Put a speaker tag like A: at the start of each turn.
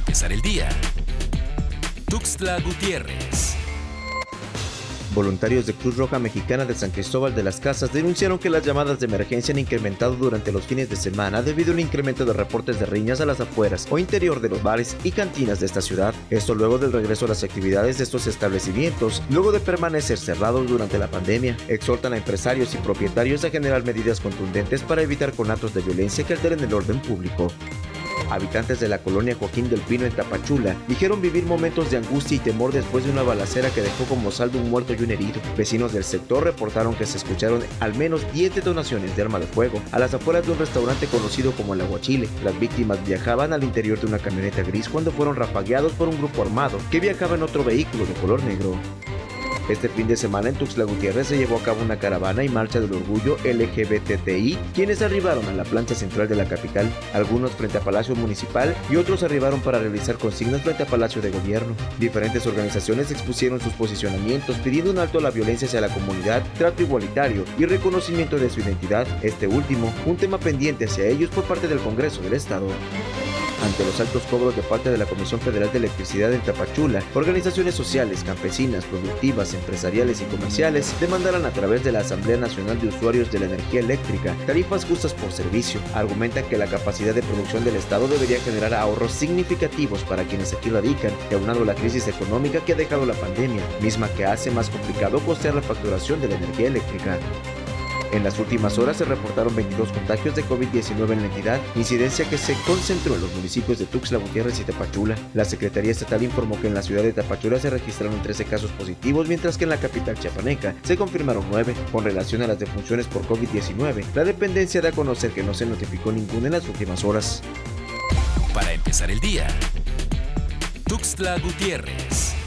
A: empezar el día. Tuxtla Gutiérrez.
B: Voluntarios de Cruz Roja Mexicana de San Cristóbal de las Casas denunciaron que las llamadas de emergencia han incrementado durante los fines de semana debido a un incremento de reportes de riñas a las afueras o interior de los bares y cantinas de esta ciudad. Esto luego del regreso a las actividades de estos establecimientos, luego de permanecer cerrados durante la pandemia. Exhortan a empresarios y propietarios a generar medidas contundentes para evitar conatos de violencia que alteren el orden público. Habitantes de la colonia Joaquín del Pino en Tapachula dijeron vivir momentos de angustia y temor después de una balacera que dejó como saldo un muerto y un herido. Vecinos del sector reportaron que se escucharon al menos 10 detonaciones de arma de fuego a las afueras de un restaurante conocido como el Aguachile. Las víctimas viajaban al interior de una camioneta gris cuando fueron rafagueados por un grupo armado que viajaba en otro vehículo de color negro. Este fin de semana en Tuxtla Gutiérrez se llevó a cabo una caravana y marcha del orgullo LGBTI, quienes arribaron a la plancha central de la capital, algunos frente a Palacio Municipal y otros arribaron para realizar consignas frente a Palacio de Gobierno. Diferentes organizaciones expusieron sus posicionamientos pidiendo un alto a la violencia hacia la comunidad, trato igualitario y reconocimiento de su identidad, este último, un tema pendiente hacia ellos por parte del Congreso del Estado. Ante los altos cobros de parte de la Comisión Federal de Electricidad en Tapachula, organizaciones sociales, campesinas, productivas, empresariales y comerciales demandarán a través de la Asamblea Nacional de Usuarios de la Energía Eléctrica tarifas justas por servicio. Argumentan que la capacidad de producción del Estado debería generar ahorros significativos para quienes aquí radican, y aunado la crisis económica que ha dejado la pandemia, misma que hace más complicado costear la facturación de la energía eléctrica. En las últimas horas se reportaron 22 contagios de COVID-19 en la entidad, incidencia que se concentró en los municipios de Tuxtla Gutiérrez y Tapachula. La Secretaría Estatal informó que en la ciudad de Tapachula se registraron 13 casos positivos, mientras que en la capital chiapaneca se confirmaron 9. Con relación a las defunciones por COVID-19, la dependencia da a conocer que no se notificó ninguna en las últimas horas.
A: Para empezar el día, Tuxtla Gutiérrez.